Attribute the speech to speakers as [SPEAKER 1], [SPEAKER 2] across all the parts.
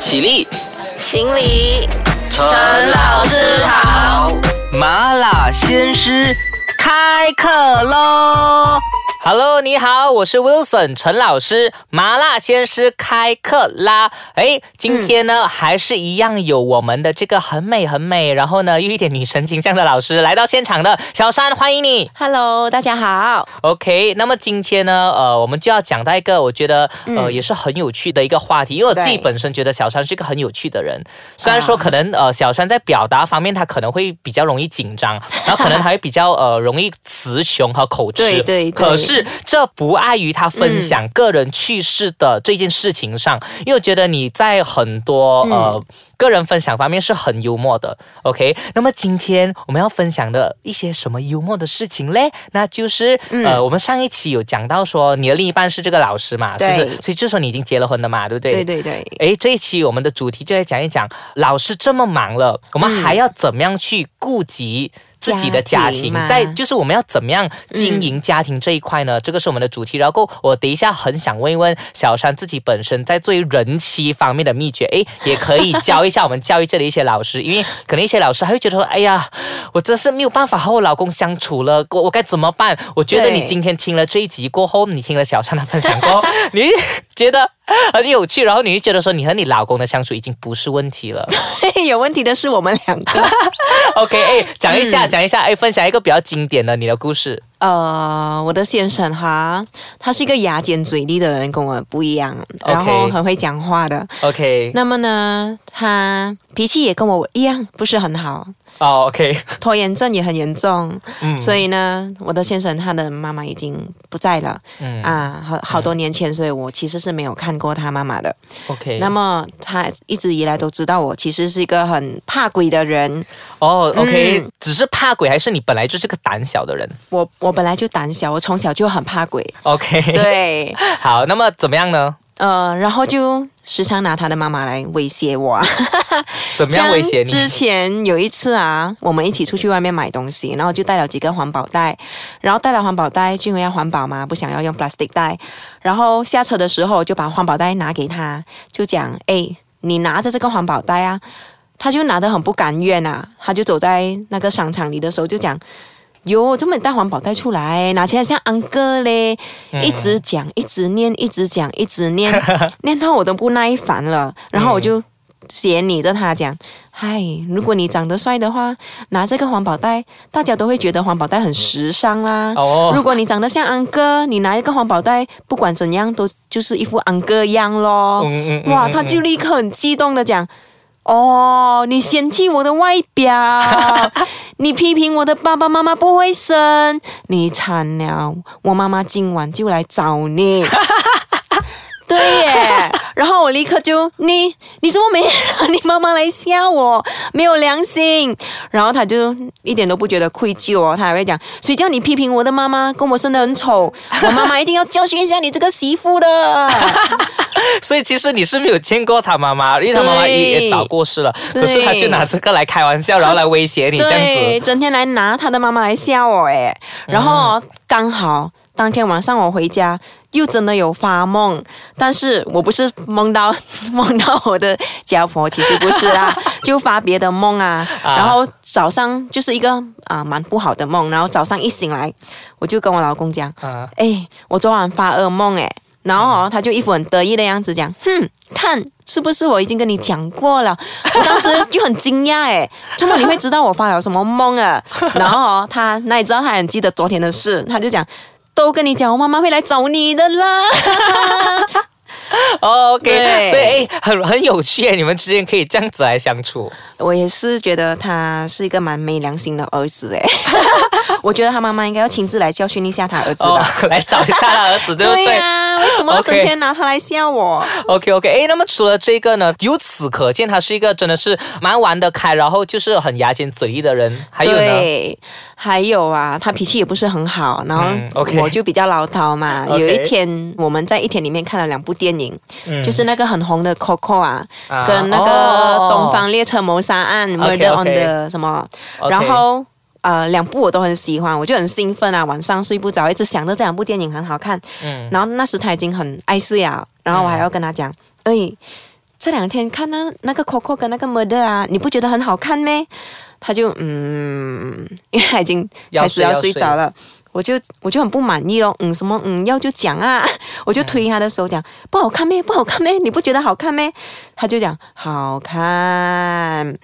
[SPEAKER 1] 起立，
[SPEAKER 2] 行礼，
[SPEAKER 1] 陈
[SPEAKER 2] 老师好。
[SPEAKER 1] 麻辣鲜师开课喽！Hello，你好，我是 Wilson 陈老师，麻辣鲜师开课啦！哎，今天呢、还是一样有我们的这个很美很美，然后呢又一点女神形象的老师来到现场的小山，欢迎你。
[SPEAKER 2] Hello，大家好。
[SPEAKER 1] OK，那么今天呢，呃，我们就要讲到一个我觉得呃、也是很有趣的一个话题，因为我自己本身觉得小山是一个很有趣的人，虽然说可能呃小山在表达方面他可能会比较容易紧张，然后可能还会比较呃容易词穷和口吃，
[SPEAKER 2] 对对对
[SPEAKER 1] 可是这不碍于他分享个人趣事的这件事情上，因为我觉得你在很多呃。个人分享方面是很幽默的，OK。那么今天我们要分享的一些什么幽默的事情嘞？那就是、呃，我们上一期有讲到说你的另一半是这个老师嘛，是不是？
[SPEAKER 2] 对
[SPEAKER 1] 所以就说你已经结了婚的嘛，对不对？
[SPEAKER 2] 对对对，
[SPEAKER 1] 哎，这一期我们的主题就来讲一讲，老师这么忙了，我们还要怎么样去顾及自己的家庭？
[SPEAKER 2] 家庭
[SPEAKER 1] 在就是我们要怎么样经营家庭这一块呢？这个是我们的主题。然后我等一下很想问一问小山自己本身在对人妻方面的秘诀，诶，也可以教一下我们教育界的一些老师，因为可能一些老师还会觉得说，哎呀，我真是没有办法和我老公相处了，我我该怎么办？我觉得你今天听了这一集过后，你听了小山的分享过后，你觉得很有趣，然后你就觉得说你和你老公的相处已经不是问题了。
[SPEAKER 2] 有问题的是我们两个。
[SPEAKER 1] OK，哎，讲一下，
[SPEAKER 2] 嗯
[SPEAKER 1] 讲一下，哎，分享一个比较经典的你的故事。
[SPEAKER 2] 呃，我的先生哈，他是一个牙尖嘴利的人，跟我不一样，然后很会讲话的。
[SPEAKER 1] OK，
[SPEAKER 2] 那么呢，他脾气也跟我一样，不是很好，
[SPEAKER 1] 哦，OK，
[SPEAKER 2] 拖延症也很严重。
[SPEAKER 1] 嗯
[SPEAKER 2] 所以呢，我的先生他的妈妈已经不在了、
[SPEAKER 1] 嗯
[SPEAKER 2] 啊，好好多年前，所以我其实是没有看过他妈妈的。
[SPEAKER 1] ，OK，
[SPEAKER 2] 那么他一直以来都知道我其实是一个很怕鬼的人。
[SPEAKER 1] 哦，OK，
[SPEAKER 2] 嗯
[SPEAKER 1] 只是怕鬼，还是你本来就是个胆小的人
[SPEAKER 2] 我我本来就胆小，我从小就很怕鬼。
[SPEAKER 1] ？OK，，
[SPEAKER 2] 对，
[SPEAKER 1] 好，那么怎么样呢？
[SPEAKER 2] 呃，然后就时常拿他的妈妈来威胁我啊。
[SPEAKER 1] 怎么样威胁
[SPEAKER 2] 你之？前有一次啊，我们一起出去外面买东西，然后就带了几个环保袋，然后带了环保袋，就因为要环保嘛，不想要用 plastic 袋。然后下车的时候就把环保袋拿给他，就讲：“哎，你拿着这个环保袋啊。”他就拿得很不甘愿啊，他就走在那个商场里的时候就讲。哟，这么你带环保袋出来，拿起来像安哥嘞，一直讲，一直念，一直讲，一直念，念到我都不耐烦了。然后我就斜睨着他讲：“嗨，如果你长得帅的话，拿这个环保袋，大家都会觉得环保袋很时尚啦。
[SPEAKER 1] 哦
[SPEAKER 2] 如果你长得像安哥，你拿一个环保袋，不管怎样都就是一副安哥样咯。
[SPEAKER 1] 嗯嗯嗯
[SPEAKER 2] 哇，
[SPEAKER 1] 嗯
[SPEAKER 2] 他就立刻很激动的讲。哦，你嫌弃我的外表，你批评我的爸爸妈妈不会生，你惨了，我妈妈今晚就来找你。对耶，然后我立刻就你你怎么没让你妈妈来吓我？没有良心。然后他就一点都不觉得愧疚哦，他还会讲，谁叫你批评我的妈妈，跟我生得很丑，我妈妈一定要教训一下你这个媳妇的。
[SPEAKER 1] 所以其实你是没有见过他妈妈，因为他妈妈也也早过世了，
[SPEAKER 2] 对
[SPEAKER 1] 可是他就拿这个来开玩笑，然后来威胁你这样
[SPEAKER 2] 对，
[SPEAKER 1] 子。
[SPEAKER 2] 整天来拿他的妈妈来吓我哎，然后哦刚好当天晚上我回家，又真的有发梦，但是我不是梦到 梦到我的家婆，其实不是啊，就发别的梦啊。
[SPEAKER 1] 啊
[SPEAKER 2] 然后早上就是一个啊蛮不好的梦，然后早上一醒来，我就跟我老公讲，
[SPEAKER 1] 啊，
[SPEAKER 2] 哎，我昨晚发噩梦哎，然后哦，他就一副很得意的样子讲，哼，看是不是我已经跟你讲过了？我当时就很惊讶哎，怎么你会知道我发了什么梦啊？然后哦，他那你知道他很记得昨天的事，他就讲。都跟你讲，我妈妈会来找你的啦。
[SPEAKER 1] 哦 OK，所以哎，很很有趣耶，你们之间可以这样子来相处。
[SPEAKER 2] 我也是觉得他是一个蛮没良心的儿子哎，我觉得他妈妈应该要亲自来教训一下他儿子
[SPEAKER 1] 哦
[SPEAKER 2] 的。
[SPEAKER 1] 来找一下他儿子，对不对？
[SPEAKER 2] 呀、为什么要整天拿他来吓我
[SPEAKER 1] ？OK OK，哎，那么除了这个呢，由此可见，他是一个真的是蛮玩得开，然后就是很牙尖嘴利的人。还有呢，
[SPEAKER 2] 对，还有啊，他脾气也不是很好，然后我就比较唠叨嘛。有一天我们在一天里面看了两部电影，
[SPEAKER 1] 嗯
[SPEAKER 2] 就是那个很红的 Coco 啊，
[SPEAKER 1] 啊
[SPEAKER 2] 跟那个
[SPEAKER 1] 哦《
[SPEAKER 2] 东方列车谋杀案》Murder on the 什么然后。呃，两部我都很喜欢，我就很兴奋啊！晚上睡不着，一直想着这两部电影很好看。
[SPEAKER 1] 嗯
[SPEAKER 2] 然后那时他已经很爱睡啊，然后我还要跟他讲，哎，这两天看那那个 Coco 跟那个 Murder 啊，你不觉得很好看咩？他就嗯，因为他已经开始要
[SPEAKER 1] 睡要睡
[SPEAKER 2] 睡着了。我就我就很不满意咯，嗯，什么嗯要就讲啊，我就推他的手讲、不好看咩，不好看咩，你不觉得好看咩？他就讲好看，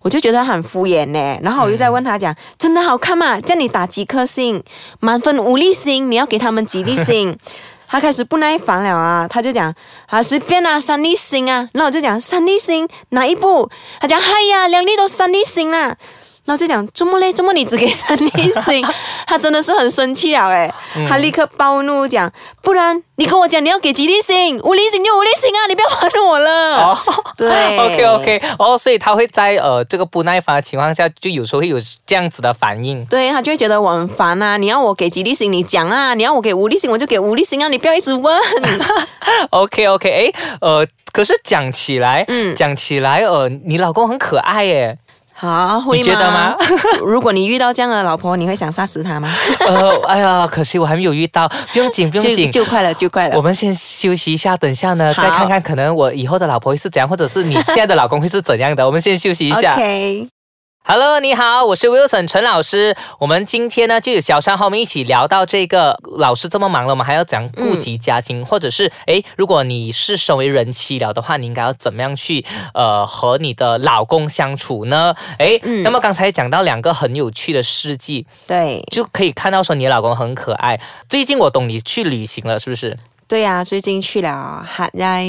[SPEAKER 2] 我就觉得他很敷衍呢。然后我又在问他讲，真的好看吗？叫你打几颗星？满分五粒星，你要给他们几粒星？他开始不耐烦了啊，他就讲啊随便啊，三粒星啊。那我就讲三粒星哪一部？他讲嗨呀，两粒都三粒星啦。然后就讲周末嘞，周末你只给三粒星，他真的是很生气了诶，他立刻暴怒讲，不然你跟我讲你要给几粒星，五粒星就五粒星啊，你不要还我了。
[SPEAKER 1] 哦
[SPEAKER 2] 对，
[SPEAKER 1] OK OK，哦，所以他会在呃这个不耐烦的情况下，就有时候会有这样子的反应。
[SPEAKER 2] 对他就会觉得我很烦啊！你要我给几粒星，你讲啊；你要我给五粒星，我就给五粒星啊！你不要一直问。
[SPEAKER 1] OK OK，诶，呃，可是讲起来，
[SPEAKER 2] 嗯
[SPEAKER 1] 讲起来，呃，你老公很可爱耶，
[SPEAKER 2] 好，会
[SPEAKER 1] 你觉得吗？
[SPEAKER 2] 如果你遇到这样的老婆，你会想杀死她吗？
[SPEAKER 1] 呃，哎呀，可惜我还没有遇到，不用紧，不用紧。
[SPEAKER 2] 就快了，就快了。
[SPEAKER 1] 我们先休息一下，等下呢再看看，可能我以后的老婆会是怎样，或者是你现在的老公会是怎样的。我们先休息一下。
[SPEAKER 2] OK，
[SPEAKER 1] Hello，你好，我是 Wilson 陈老师。我们今天呢就有小山和我们一起聊到这个，老师这么忙了，我们还要讲顾及家庭，或者是诶，如果你是身为人妻了的话，你应该要怎么样去呃和你的老公相处呢？诶，那么刚才讲到两个很有趣的事迹，
[SPEAKER 2] 对
[SPEAKER 1] 就可以看到说你的老公很可爱。最近我懂你去旅行了，是不是？
[SPEAKER 2] 对呀、最近去了海在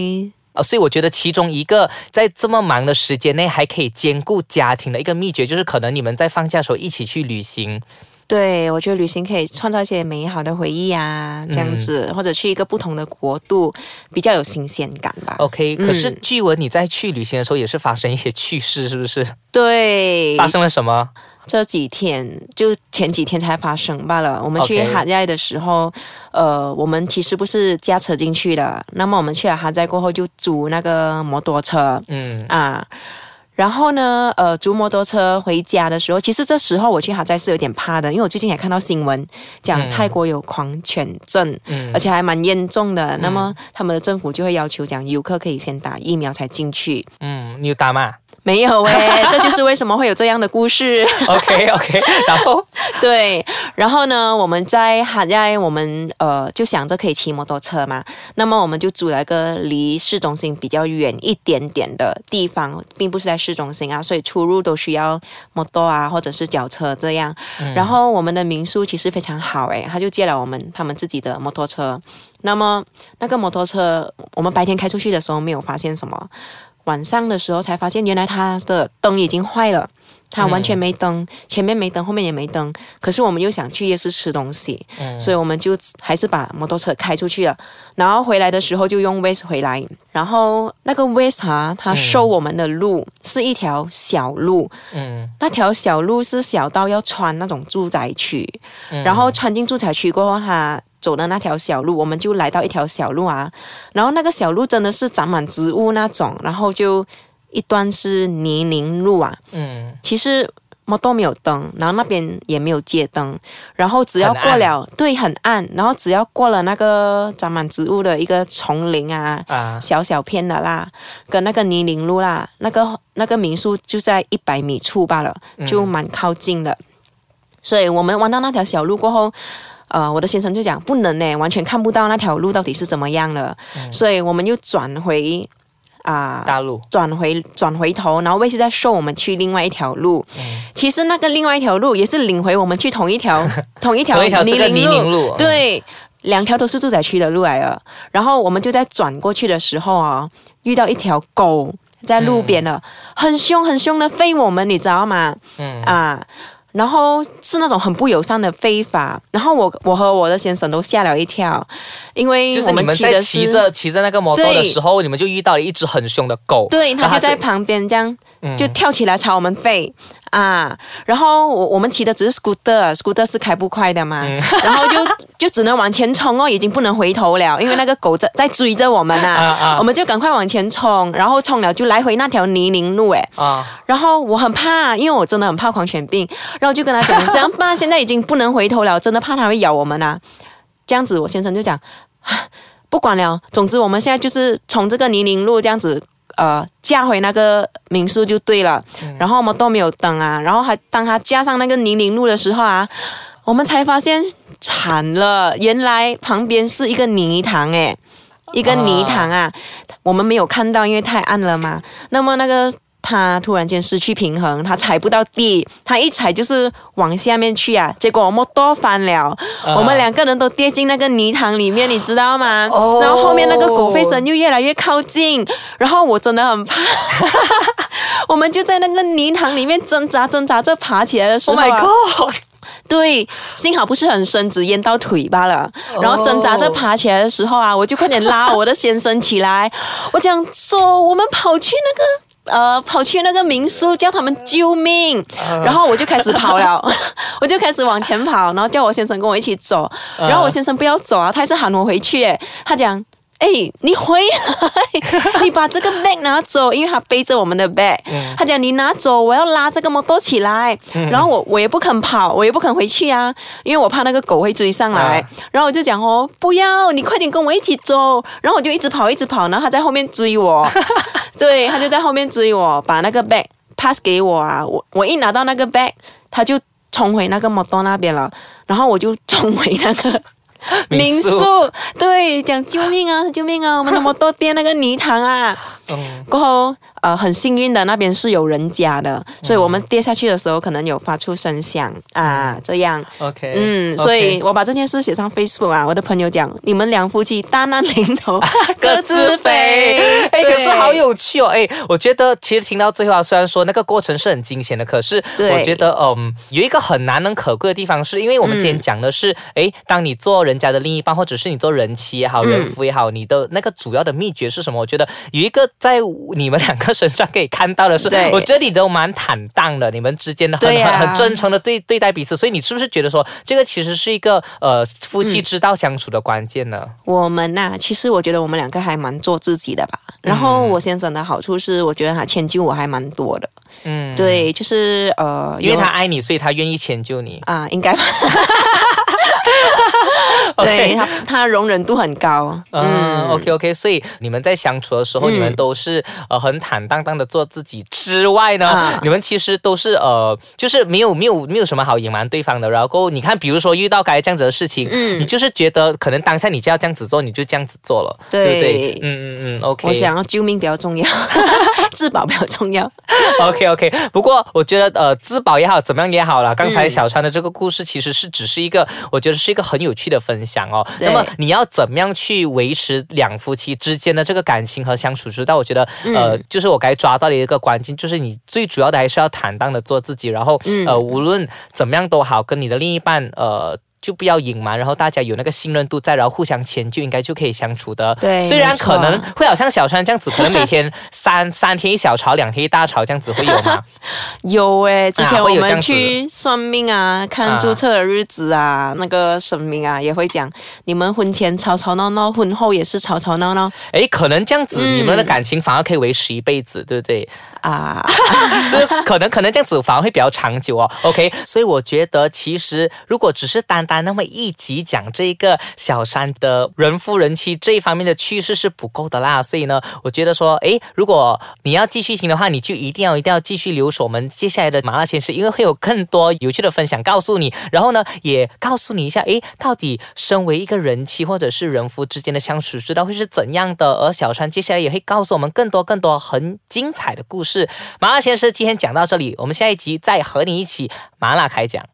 [SPEAKER 1] 啊，所以我觉得其中一个在这么忙的时间内还可以兼顾家庭的一个秘诀，就是可能你们在放假的时候一起去旅行。
[SPEAKER 2] 对，我觉得旅行可以创造一些美好的回忆啊，这样子，或者去一个不同的国度，比较有新鲜感吧。
[SPEAKER 1] OK，可是
[SPEAKER 2] 嗯
[SPEAKER 1] 据闻你在去旅行的时候也是发生一些趣事，是不是？
[SPEAKER 2] 对，
[SPEAKER 1] 发生了什么？
[SPEAKER 2] 这几天就前几天才发生罢了。我们去哈寨的时候呃，我们其实不是驾车进去的，那么我们去了哈寨过后就租那个摩托车
[SPEAKER 1] 嗯
[SPEAKER 2] 啊。然后呢，呃，租摩托车回家的时候，其实这时候我去哈寨是有点怕的，因为我最近也看到新闻讲
[SPEAKER 1] 嗯
[SPEAKER 2] 泰国有狂犬症，
[SPEAKER 1] 嗯
[SPEAKER 2] 而且还蛮严重的。那么他们的政府就会要求讲游客可以先打疫苗才进去。
[SPEAKER 1] 嗯，你有打吗
[SPEAKER 2] 没有诶，这就是为什么会有这样的故事。
[SPEAKER 1] OK OK，然后
[SPEAKER 2] 对，然后呢，我们在海在我们呃就想着可以骑摩托车嘛，那么我们就租了一个离市中心比较远一点点的地方，并不是在市中心啊，所以出入都需要摩托啊或者是脚车这样。然后我们的民宿其实非常好诶，他就借了我们他们自己的摩托车。那么那个摩托车，我们白天开出去的时候没有发现什么，晚上的时候才发现原来他的灯已经坏了。他完全没灯，前面没灯，后面也没灯。可是我们又想去夜市吃东西，所以我们就还是把摩托车开出去了。然后回来的时候就用 Waze 回来，然后那个 Waze 啊，它收我们的路、是一条小路，
[SPEAKER 1] 嗯
[SPEAKER 2] 那条小路是小到要穿那种住宅区，然后穿进住宅区过后，它走的那条小路，我们就来到一条小路啊，然后那个小路真的是长满植物那种，然后就一段是泥泞路啊，
[SPEAKER 1] 嗯。
[SPEAKER 2] 其实摩托没有灯，然后那边也没有街灯，然后只要过了，对，很暗，然后只要过了那个长满植物的一个丛林啊，
[SPEAKER 1] 啊。
[SPEAKER 2] 小小片的啦，跟那个泥泞路啦，那个那个民宿就在一百米处罢了，就蛮靠近的。所以我们玩到那条小路过后，呃，我的先生就讲不能呢，完全看不到那条路到底是怎么样了，所以我们又转回啊。
[SPEAKER 1] 大陆
[SPEAKER 2] 转回转回头，然后卫视再送我们去另外一条路。
[SPEAKER 1] 嗯
[SPEAKER 2] 其实那个另外一条路也是领回我们去同一条 同一条
[SPEAKER 1] 泥泞路，嗯
[SPEAKER 2] 对，两条都是住宅区的路来了。然后我们就在转过去的时候啊，遇到一条狗在路边了，很凶很凶的飞我们，你知道吗？
[SPEAKER 1] 嗯
[SPEAKER 2] 啊。然后是那种很不友善的飞法，然后我我和我的先生都吓了一跳，因为我
[SPEAKER 1] 们在
[SPEAKER 2] 骑的是
[SPEAKER 1] 骑着骑着那个摩托的时候，你们就遇到了一只很凶的狗，
[SPEAKER 2] 对，
[SPEAKER 1] 它
[SPEAKER 2] 就在旁边这样
[SPEAKER 1] 嗯。
[SPEAKER 2] 就跳起来朝我们飞啊！然后我我们骑的只是 scooter，scooter 是开不快的嘛，
[SPEAKER 1] 嗯
[SPEAKER 2] 然后就就只能往前冲哦，已经不能回头了，因为那个狗在在追着我们
[SPEAKER 1] 啊
[SPEAKER 2] 啊，
[SPEAKER 1] 啊
[SPEAKER 2] 我们就赶快往前冲，然后冲了就来回那条泥泞路诶。
[SPEAKER 1] 啊
[SPEAKER 2] 然后我很怕，因为我真的很怕狂犬病，然后就跟他讲这样吧，现在已经不能回头了，真的怕它会咬我们啊。这样子，我先生就讲，啊 不管了，总之我们现在就是从这个泥泞路这样子呃驾回那个民宿就对了。然后我们都没有等啊，然后还当他加上那个泥泞路的时候啊，我们才发现惨了，原来旁边是一个泥塘诶，一个泥塘啊，我们没有看到，因为太暗了嘛。那么那个。他突然间失去平衡，他踩不到地，他一踩就是往下面去啊！结果我们都翻了，我们两个人都跌进那个泥塘里面，你知道吗？然后后面那个狗吠声又越来越靠近，然后我真的很怕，我们就在那个泥塘里面挣扎挣扎着爬起来的时候
[SPEAKER 1] ，Oh my god！
[SPEAKER 2] 对，幸好不是很深，只淹到腿罢了。然后挣扎着爬起来的时候啊，我就快点拉我的先生起来，我讲说我们跑去那个。呃，跑去那个民宿叫他们救命，然后我就开始跑了，我就开始往前跑，然后叫我先生跟我一起走，然后我先生不要走啊，他一直喊我回去，他讲。哎，你回来，你把这个 bag 拿走，因为他背着我们的 bag。他讲你拿走，我要拉这个摩托起来。然后我我也不肯跑，我也不肯回去啊，因为我怕那个狗会追上来。然后我就讲哦，不要，你快点跟我一起走。然后我就一直跑，一直跑，然后他在后面追我。对，他就在后面追我，把那个 bag pass 给我啊。我我一拿到那个 bag，他就冲回那个摩托那边了，然后我就冲回那个。民宿对讲救命啊救命啊！我们那么多跌那个泥塘啊，过后。呃，很幸运的，那边是有人家的，所以我们跌下去的时候可能有发出声响啊，这样。
[SPEAKER 1] OK，
[SPEAKER 2] 嗯，所以我把这件事写上 Facebook 啊，我的朋友讲，你们两夫妻大难临头各自飞。
[SPEAKER 1] 哎，可是好有趣哦，哎，我觉得其实听到最后啊，虽然说那个过程是很惊险的，可是我觉得，嗯，有一个很难能可贵的地方，是因为我们今天讲的是，哎，当你做人家的另一半，或者是你做人妻也好，人夫也好，你的那个主要的秘诀是什么？我觉得有一个在你们两个。身上可以看到的是，我觉得你都蛮坦荡的，你们之间的很很很真诚的对对待彼此，所以你是不是觉得说这个其实是一个呃夫妻之道相处的关键呢？
[SPEAKER 2] 我们呐，其实我觉得我们两个还蛮做自己的吧。然后我先生的好处是，我觉得他迁就我还蛮多的。嗯，对，就是呃，
[SPEAKER 1] 因为他爱你，所以他愿意迁就你
[SPEAKER 2] 啊，应该。对他，他容忍度很高。
[SPEAKER 1] 嗯，OK OK，所以你们在相处的时候，你们都是呃很坦荡荡的做自己之外呢，你们其实都是呃就是没有没有没有什么好隐瞒对方的。然后你看，比如说遇到该这样子的事情，嗯，你就是觉得可能当下你就要这样子做，你就这样子做了，对不对？嗯嗯嗯，OK。
[SPEAKER 2] 我想要救命比较重要，自保比较重要。
[SPEAKER 1] OK OK，不过我觉得呃自保也好，怎么样也好了。刚才小川的这个故事其实是只是一个，我觉得是一个很有趣的分享哦。那么你要怎么样去维持两夫妻之间的这个感情和相处之道？我觉得呃，就是我该抓到的一个关键，就是你最主要的还是要坦荡的做自己，然后呃，无论怎么样都好，跟你的另一半呃。就不要隐瞒，然后大家有那个信任度在，然后互相迁就，应该就可以相处的。
[SPEAKER 2] 对，
[SPEAKER 1] 虽然可能会好像小川这样子，可能每天 三三天一小吵，两天一大吵这样子会有吗？
[SPEAKER 2] 有诶，之前我们去算命啊，看注册的日子啊，那个神明啊也会讲，你们婚前吵吵闹闹，婚后也是吵吵闹闹。
[SPEAKER 1] 诶，可能这样子，你们的感情反而可以维持一辈子，对不对？啊，所以可能可能这样子反而会比较长久哦。OK，所以我觉得其实如果只是单单那么一集讲这一个小山的人夫人妻这一方面的趣事是不够的啦。所以呢，我觉得说，诶，如果你要继续听的话，你就一定要一定要继续留守我们接下来的麻辣鲜师，因为会有更多有趣的分享告诉你。然后呢，也告诉你一下，诶，到底身为一个人妻或者是人夫之间的相处之道会是怎样的。而小川接下来也会告诉我们更多更多很精彩的故事。麻辣鲜师今天讲到这里，我们下一集再和你一起麻辣开讲。